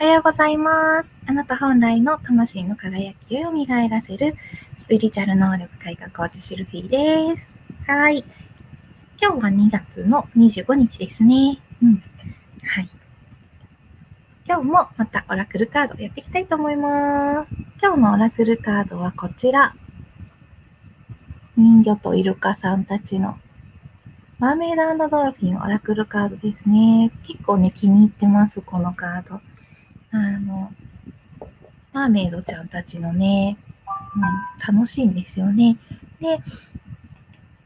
おはようございます。あなた本来の魂の輝きを蘇らせるスピリチュアル能力改革コーチシルフィーです。はい。今日は2月の25日ですね。うん。はい。今日もまたオラクルカードやっていきたいと思います。今日のオラクルカードはこちら。人魚とイルカさんたちのマーメイドドルフィンオラクルカードですね。結構ね、気に入ってます、このカード。あの、マーメイドちゃんたちのね、うん、楽しいんですよね。で、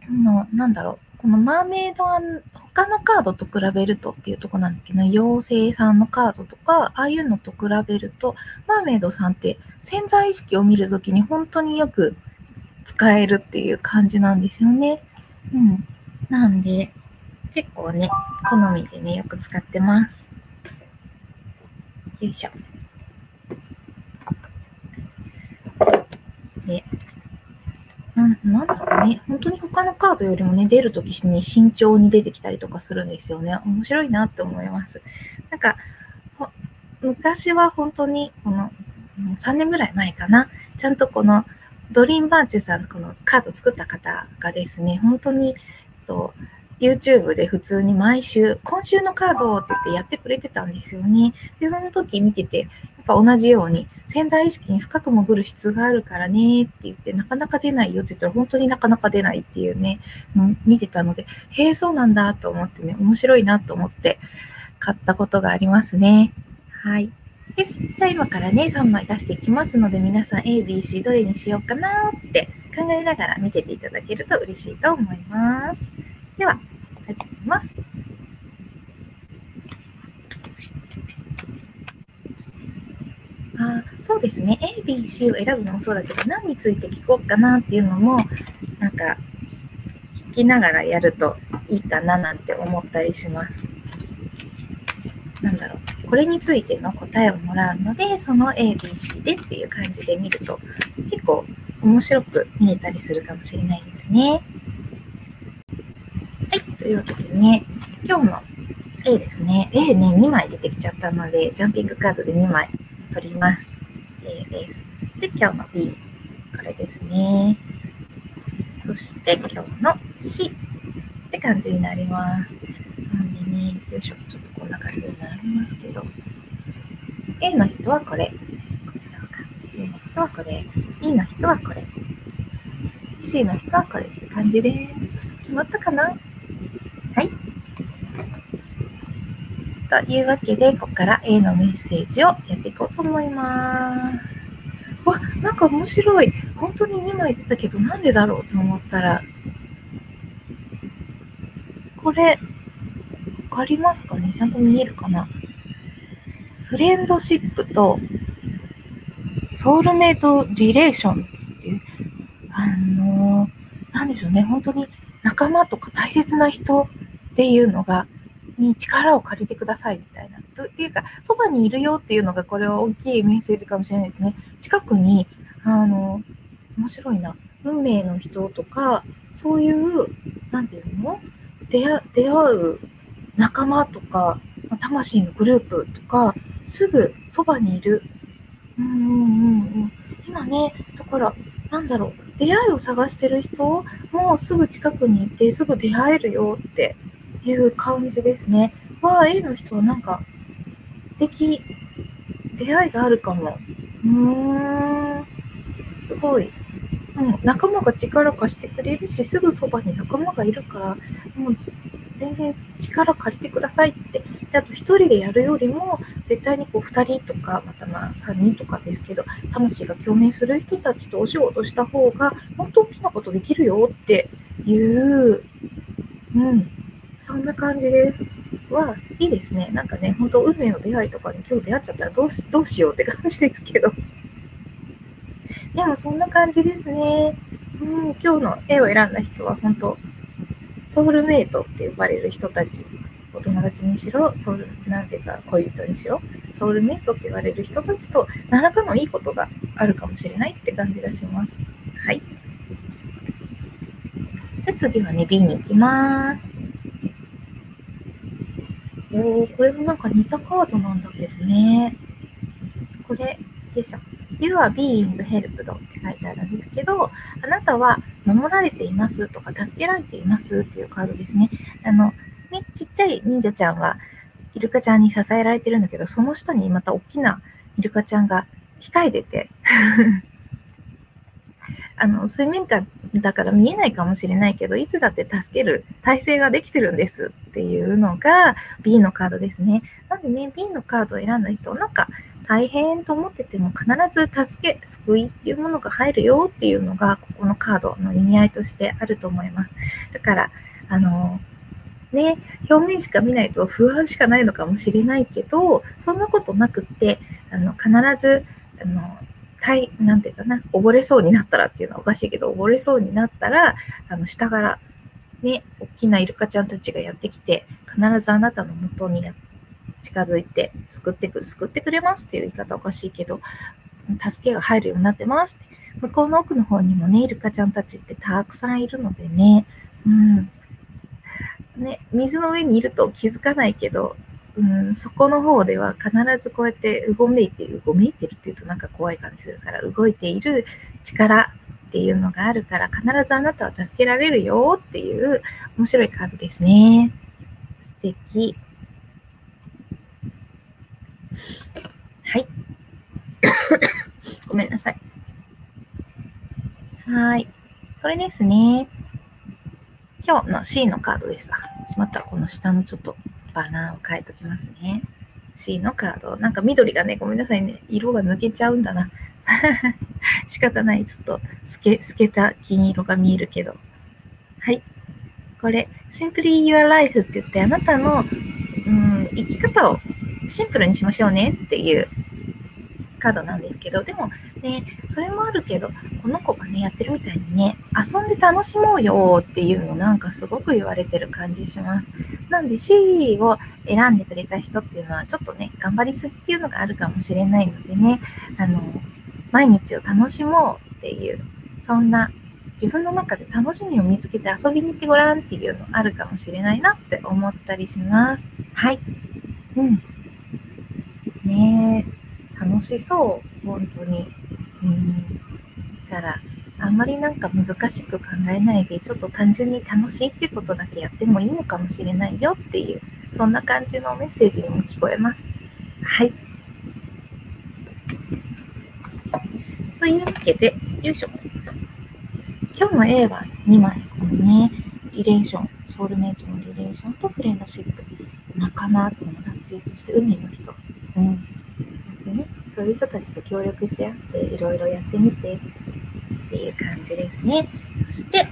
あの、なんだろう、このマーメイドは他のカードと比べるとっていうとこなんですけど、妖精さんのカードとか、ああいうのと比べると、マーメイドさんって潜在意識を見るときに本当によく使えるっていう感じなんですよね。うん。なんで、結構ね、好みでね、よく使ってます。よいしょ。で、なんなんだろうね。本当に他のカードよりもね、出るときに慎重に出てきたりとかするんですよね。面白いなって思います。なんか、昔は本当に、この、3年ぐらい前かな。ちゃんとこの、ドリーンバーチェさん、このカード作った方がですね、本当に、えっと YouTube で普通に毎週、今週のカードって言ってやってくれてたんですよね。で、その時見てて、やっぱ同じように潜在意識に深く潜る質があるからねって言って、なかなか出ないよって言ったら本当になかなか出ないっていうね、見てたので、へえ、そうなんだと思ってね、面白いなと思って買ったことがありますね。はい。よし、じゃあ今からね、3枚出していきますので、皆さん A、B、C どれにしようかなって考えながら見てていただけると嬉しいと思います。では、始めます。あそうですね。A、B、C を選ぶのもそうだけど、何について聞こうかなっていうのも、なんか、聞きながらやるといいかななんて思ったりします。なんだろう。これについての答えをもらうので、その A、B、C でっていう感じで見ると、結構面白く見れたりするかもしれないですね。というわけでね、今日の A ですね。A ね、2枚出てきちゃったので、ジャンピングカードで2枚取ります。A です。で、今日の B、これですね。そして今日の C って感じになります。なんでね、よいしょ、ちょっとこんな感じになりますけど、A の人はこれ、こちらか。A の人はこれ、B の人はこれ、C の人はこれって感じです。決まったかな？はい。というわけで、ここから A のメッセージをやっていこうと思います。わ、なんか面白い。本当に2枚出たけど、なんでだろうと思ったら、これ、わかりますかね？ちゃんと見えるかな？フレンドシップとソウルメイトリレーションズっていう、あのー、なんでしょうね。本当に仲間とか大切な人っていうのが、に力を借りてくださいみたいな。っていうか、そばにいるよっていうのが、これは大きいメッセージかもしれないですね。近くに、あの、面白いな。運命の人とか、そういう、なんていうの？出会出会う仲間とか、魂のグループとか、すぐそばにいる。うんうんうんうん。今ね、だから、なんだろう。出会いを探してる人もすぐ近くにいて、すぐ出会えるよっていう感じですね。わあ、A の人はなんか素敵、出会いがあるかも。うーん、すごい。うん、仲間が力貸してくれるし、すぐそばに仲間がいるから、もう全然力借りてくださいって。であと一人でやるよりも、絶対にこう二人とか、またまあ三人とかですけど、魂が共鳴する人たちとお仕事した方が、本当大きなことできるよっていう、うん、そんな感じで。は、いいですね。なんかね、本当運命の出会いとかに今日出会っちゃったらどうしどうしようって感じですけど。でもそんな感じですね。うん、今日の絵を選んだ人は本当、ソウルメイトって呼ばれる人たち、お友達にしろ、ソウル、なんていうか恋人にしろ、ソウルメイトって言われる人たちと何らかのいいことがあるかもしれないって感じがします。はい。じゃあ次はね、B に行きます。おー、これもなんか似たカードなんだけどね。これでしょ。You are being helped って書いてあるんですけど、あなたは守られていますとか助けられていますっていうカードですね。あの、ね、ちっちゃい忍者ちゃんはイルカちゃんに支えられてるんだけど、その下にまた大きなイルカちゃんが控えてて あの、水面下だから見えないかもしれないけど、いつだって助ける体制ができてるんですっていうのが B のカードですね。なんでね、B のカードを選んだ人、なんか大変と思ってても必ず助け、救いっていうものが入るよっていうのが、ここのカードの意味合いとしてあると思います。だから、あの、ね、表面しか見ないと不安しかないのかもしれないけど、そんなことなくって、あの必ず、あの、たい、なんていうかな、溺れそうになったらっていうのはおかしいけど、溺れそうになったら、あの、下から、ね、大きなイルカちゃんたちがやってきて、必ずあなたの元に近づいて、救ってく、救ってくれますっていう言い方おかしいけど、助けが入るようになってますって。向こうの奥の方にもね、イルカちゃんたちってたくさんいるのでね、うん。ね、水の上にいると気づかないけど、うん、そこの方では必ずこうやってうごめいてる、うごめいてるっていうとなんか怖い感じするから、動いている力っていうのがあるから、必ずあなたは助けられるよっていう面白いカードですね。素敵。はい。ごめんなさい。はい。これですね。今日の C のカードです。あ、しまった。この下のちょっとバナーを書いときますね。C のカード。なんか緑がね、ごめんなさいね。色が抜けちゃうんだな。仕方ない。ちょっと透け、透けた金色が見えるけど。はい。これ、Simply Your Life って言って、あなたの、うん、生き方をシンプルにしましょうねっていうカードなんですけど、でもね、それもあるけど、この子がね、やってるみたいにね、遊んで楽しもうよっていうのなんかすごく言われてる感じします。なんで C を選んでくれた人っていうのはちょっとね、頑張りすぎっていうのがあるかもしれないのでね、あの、毎日を楽しもうっていう、そんな自分の中で楽しみを見つけて遊びに行ってごらんっていうのあるかもしれないなって思ったりします。はい。うん。ねえ楽しそう、本当に。うん。だから、あんまりなんか難しく考えないで、ちょっと単純に楽しいってことだけやってもいいのかもしれないよっていう、そんな感じのメッセージにも聞こえます。はい。というわけで、よいしょ。今日の A は2枚、このね、リレーション、ソウルメイトのリレーションとフレンドシップ、仲間、友達、そして海の人。うん。そういう人たちと協力し合って、いろいろやってみてっていう感じですね。そして、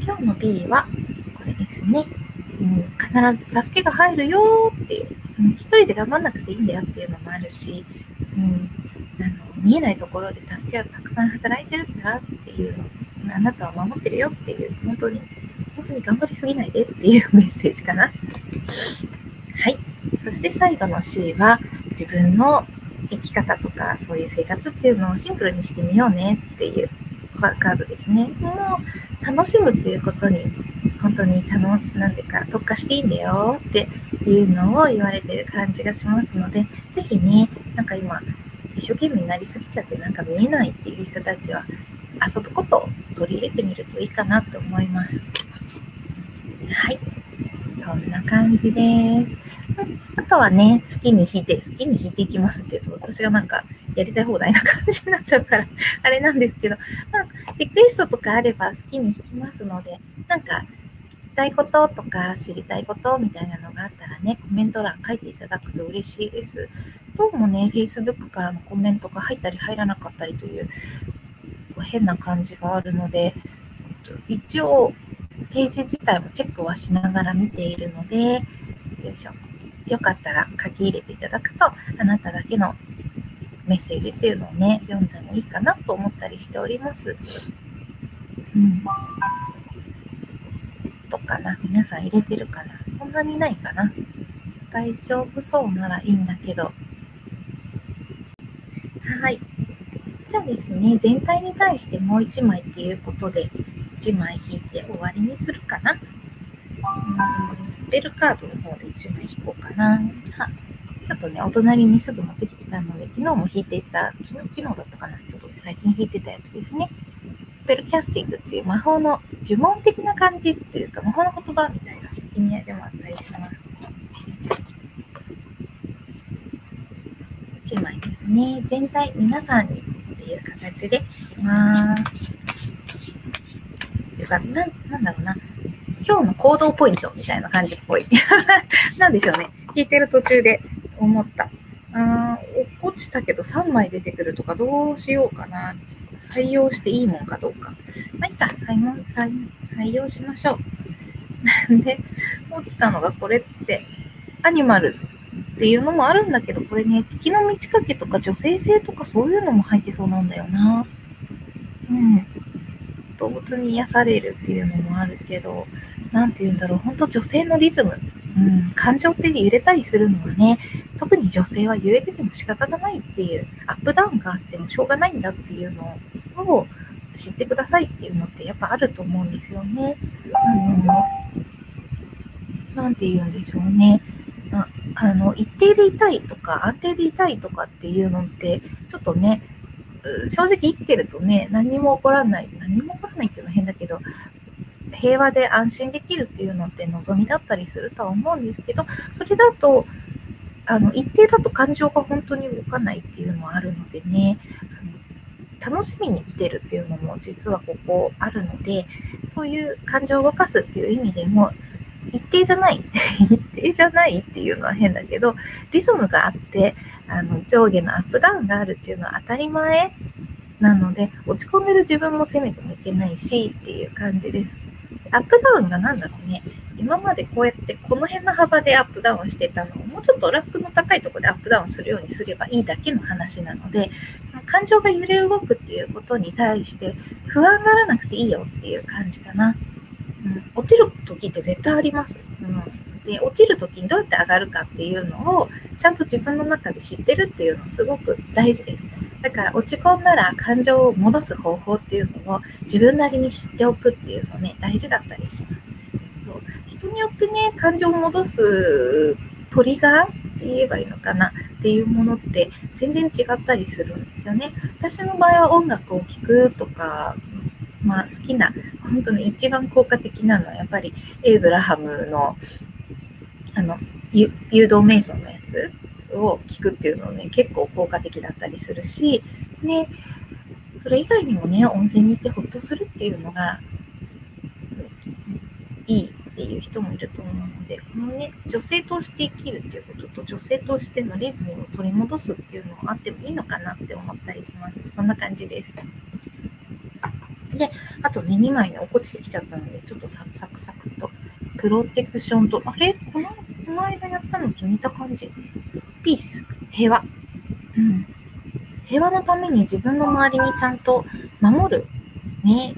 今日の B は、これですね。うん、必ず助けが入るよっていう、うん、一人で頑張んなくていいんだよっていうのもあるし、うん、あの見えないところで助けがたくさん働いてるからっていうの、あなたは守ってるよっていう、本当に、本当に頑張りすぎないでっていうメッセージかな。はい。そして最後の C は、自分の生き方とかそういう生活っていうのをシンプルにしてみようねっていうカードですね。もう楽しむっていうことに本当にたの、なんていうか特化していいんだよっていうのを言われてる感じがしますので、ぜひね、なんか今一生懸命になりすぎちゃってなんか見えないっていう人たちは遊ぶことを取り入れてみるといいかなと思います。はい。そんな感じです。あとはね、好きに弾いて、好きに弾いていきますって言うと、私がなんかやりたい放題な感じになっちゃうから、あれなんですけど、まあ、リクエストとかあれば好きに弾きますので、なんか、聞きたいこととか知りたいことみたいなのがあったらね、コメント欄書いていただくと嬉しいです。どうもね、Facebook からのコメントが入ったり入らなかったりという変な感じがあるので、一応、ページ自体もチェックはしながら見ているので、よいしょ。よかったら書き入れていただくと、あなただけのメッセージっていうのをね、読んでもいいかなと思ったりしております。うん。とかな皆さん入れてるかなそんなにないかな大丈夫そうならいいんだけど。はい。じゃあですね、全体に対してもう1枚っていうことで、1枚引いて終わりにするかな。うんスペルカードの方で1枚引こうかな。じゃあ、ちょっとね、お隣にすぐ持ってきてたので、昨日も弾いていた、昨日、昨日だったかなちょっと、ね、最近弾いてたやつですね。スペルキャスティングっていう魔法の呪文的な感じっていうか、魔法の言葉みたいな意味合いでもあったりします。1枚ですね。全体、皆さんにっていう形でいきます。っていうか、ななんだろうな。今日の行動ポイントみたいな感じっぽい。なんでしょうね。弾いてる途中で思った。あ落ちたけど3枚出てくるとかどうしようかな。採用していいもんかどうか。まあいいか、採用採用しましょう。なんで、落ちたのがこれって、アニマルズっていうのもあるんだけど、これね、月の満ち欠けとか女性性とかそういうのも入ってそうなんだよな。うん。動物に癒されるっていうのもあるけど、なんて言うんだろう、本当女性のリズム、うん、感情って揺れたりするのはね、特に女性は揺れてても仕方がないっていう、アップダウンがあってもしょうがないんだっていうのを知ってくださいっていうのってやっぱあると思うんですよね。あの、なて言うんでしょうね。あの、一定でいたいとか、安定でいたいとかっていうのって、ちょっとね、正直生きてるとね、何も起こらない、何も起こらないっていうのは変だけど、平和で安心できるっていうのって望みだったりするとは思うんですけど、それだと、あの、一定だと感情が本当に動かないっていうのはあるのでね、楽しみに来てるっていうのも実はここあるので、そういう感情を動かすっていう意味でも、一定じゃない、一定じゃないっていうのは変だけど、リズムがあって、あの上下のアップダウンがあるっていうのは当たり前なので、落ち込んでる自分も責めてもいけないしっていう感じです。アップダウンが何だろうね。今までこうやってこの辺の幅でアップダウンしてたのをもうちょっとラップの高いとこでアップダウンするようにすればいいだけの話なので、その感情が揺れ動くっていうことに対して不安がらなくていいよっていう感じかな。うん、落ちる時って絶対あります？うんで落ちる時にどうやって上がるかっていうのをちゃんと自分の中で知ってるっていうのすごく大事です。だから落ち込んだら感情を戻す方法っていうのを自分なりに知っておくっていうのね大事だったりします。人によってね感情を戻すトリガーって言えばいいのかなっていうものって全然違ったりするんですよね。私の場合は音楽を聴くとかまあ好きな、本当に一番効果的なのはやっぱりエイブラハムのあの、誘導瞑想のやつを聞くっていうのね、結構効果的だったりするし、ね、それ以外にもね、温泉に行ってほっとするっていうのがいいっていう人もいると思うので、このね、女性として生きるっていうことと、女性としてのリズムを取り戻すっていうのはあってもいいのかなって思ったりします。そんな感じです。で、あとね、2枚ね、落っこちてきちゃったので、ちょっとサクサクサクと、プロテクションと、あれ？この、この間やったのと似た感じ。ピース、平和。うん。平和のために自分の周りにちゃんと守る、ね、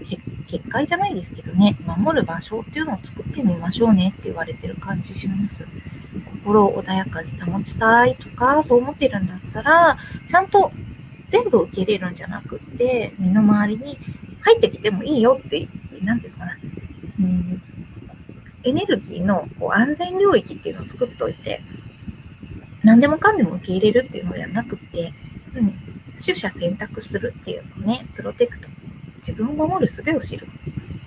結界じゃないですけどね、守る場所っていうのを作ってみましょうねって言われてる感じします。心を穏やかに保ちたいとか、そう思ってるんだったら、ちゃんと全部受け入れるんじゃなくって、身の回りに入ってきてもいいよって、なんていうのかな。うん、エネルギーのこう安全領域っていうのを作っておいて、何でもかんでも受け入れるっていうのではなくて、うん、取捨選択するっていうのね、プロテクト、自分を守る術を知る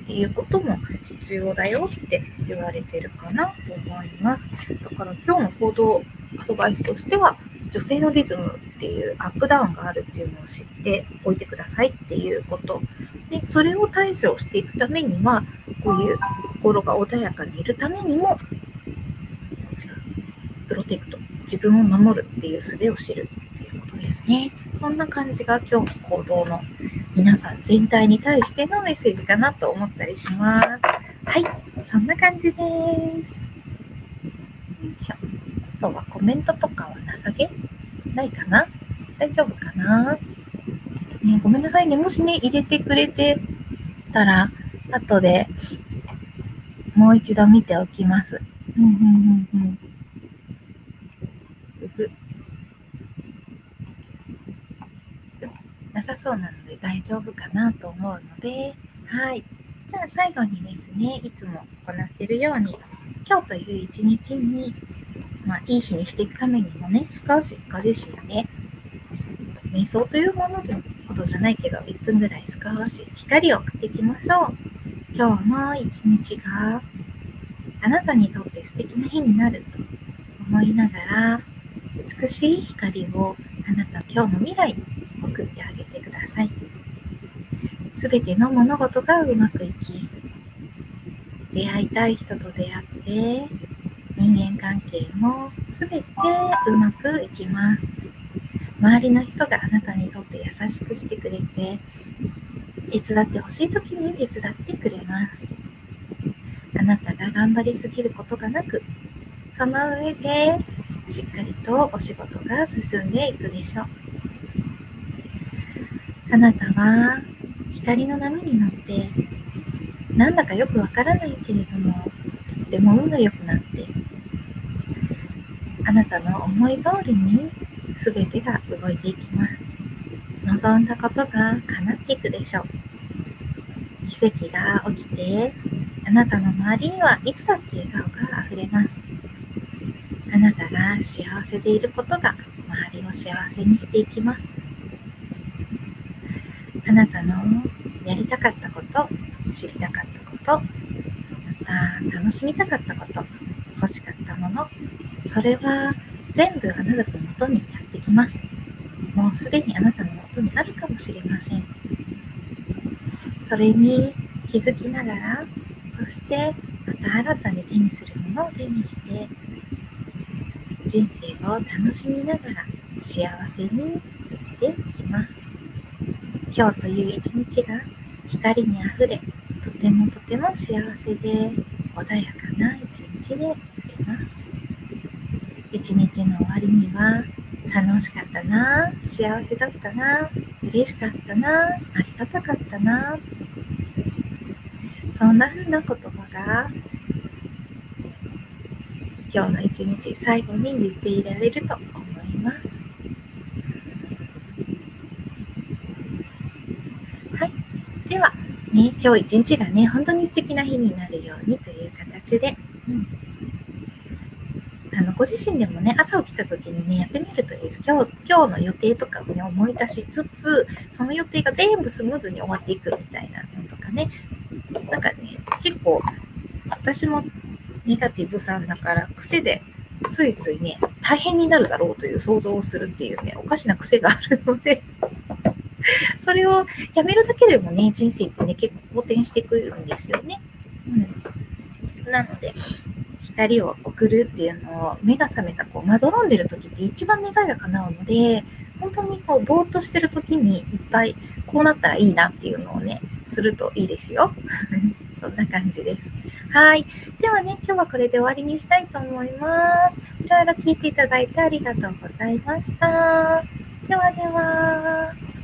っていうことも必要だよって言われてるかなと思います。だから今日の行動アドバイスとしては、女性のリズムっていうアップダウンがあるっていうのを知っておいてくださいっていうことでそれを対処していくためにはこういう心が穏やかにいるためにもプロテクト自分を守るっていう術を知るっていうことですね。そんな感じが今日の行動の皆さん全体に対してのメッセージかなと思ったりします。はいそんな感じです。よいしょ。あとはコメントとかはなさげないかな。大丈夫かな。ね、ごめんなさいね。もしね、入れてくれてたら、後でもう一度見ておきます。うんうんうんうん。うふ。なさそうなので大丈夫かなと思うので、はい。じゃあ最後にですね、いつも行っているように、今日という一日にまあ、いい日にしていくためにもね、少しご自身で、瞑想というものでほどじゃないけど、1分ぐらい少し光を送っていきましょう。今日の一日があなたにとって素敵な日になると思いながら、美しい光をあなた今日の未来に送ってあげてください。すべての物事がうまくいき、出会いたい人と出会って、人間関係もすべてうまくいきます。周りの人があなたにとって優しくしてくれて、手伝ってほしい時に手伝ってくれます。あなたが頑張りすぎることがなく、その上でしっかりとお仕事が進んでいくでしょう。あなたは光の波に乗って、なんだかよくわからないけれども、とっても運が良くなって、あなたの思い通りに全てが動いていきます。望んだことが叶っていくでしょう。奇跡が起きて、あなたの周りにはいつだって笑顔が溢れます。あなたが幸せでいることが周りを幸せにしていきます。あなたのやりたかったこと、知りたかったこと、また楽しみたかったこと、欲しかったもの、それは全部あなたのもとにやってきます。もうすでにあなたのもとにあるかもしれません。それに気づきながら、そしてまた新たに手にするものを手にして、人生を楽しみながら幸せに生きていきます。今日という一日が光にあふれ、とてもとても幸せで穏やかな一日であります。一日の終わりには楽しかったな、幸せだったな、嬉しかったな、ありがたかったな、そんな風な言葉が今日の一日最後に言っていられると思います。はい。では、ね、今日一日がね、本当に素敵な日になるようにという形で、うん。あのご自身でもね、朝起きた時にね、やってみるといいです。今日、今日の予定とかをね、思い出しつつ、その予定が全部スムーズに終わっていくみたいなのとかね、なんかね、結構、私もネガティブさんだから癖で、ついついね、大変になるだろうという想像をするっていうね、おかしな癖があるので それをやめるだけでもね、人生ってね、結構好転していくんですよね。うん。なので、光を送るっていうのを目が覚めたこうまどろんでる時って一番願いが叶うので本当にこうぼーっとしてる時にいっぱいこうなったらいいなっていうのをねするといいですよ。そんな感じです。はい。ではね今日はこれで終わりにしたいと思います。いろいろ聞いていただいてありがとうございました。ではでは。